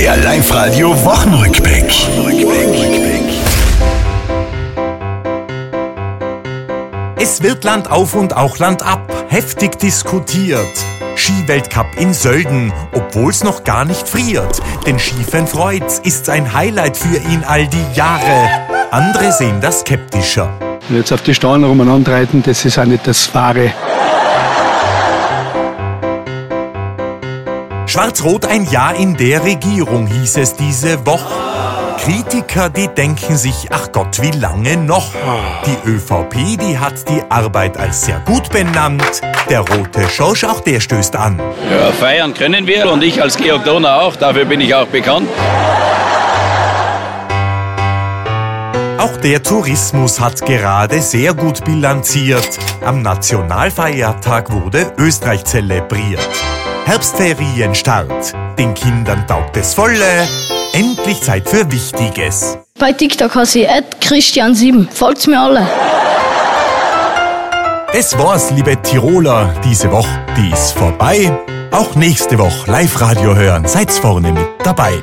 Der Live-Radio Wochenrückblick. Es wird Land auf und auch Land ab, heftig diskutiert. Skiweltcup in Sölden, obwohl's noch gar nicht friert. Denn Skifahren freut's, ist ein Highlight für ihn all die Jahre. Andere sehen das skeptischer. Und jetzt auf die Steine umeinander reiten, das ist auch nicht das Wahre. Schwarz-Rot ein Jahr in der Regierung hieß es diese Woche. Kritiker, die denken sich, ach Gott, wie lange noch? Die ÖVP, die hat die Arbeit als sehr gut benannt. Der rote Schorsch, auch der stößt an. Ja, feiern können wir und ich als Georg Donner auch, dafür bin ich auch bekannt. Auch der Tourismus hat gerade sehr gut bilanziert. Am Nationalfeiertag wurde Österreich zelebriert. Herbstferienstart. Den Kindern taugt es volle. Endlich Zeit für Wichtiges. Bei TikTok heiße ich Christian7. Folgt mir alle. Das war's, liebe Tiroler. Diese Woche, die ist vorbei. Auch nächste Woche Live-Radio hören. Seid's vorne mit dabei.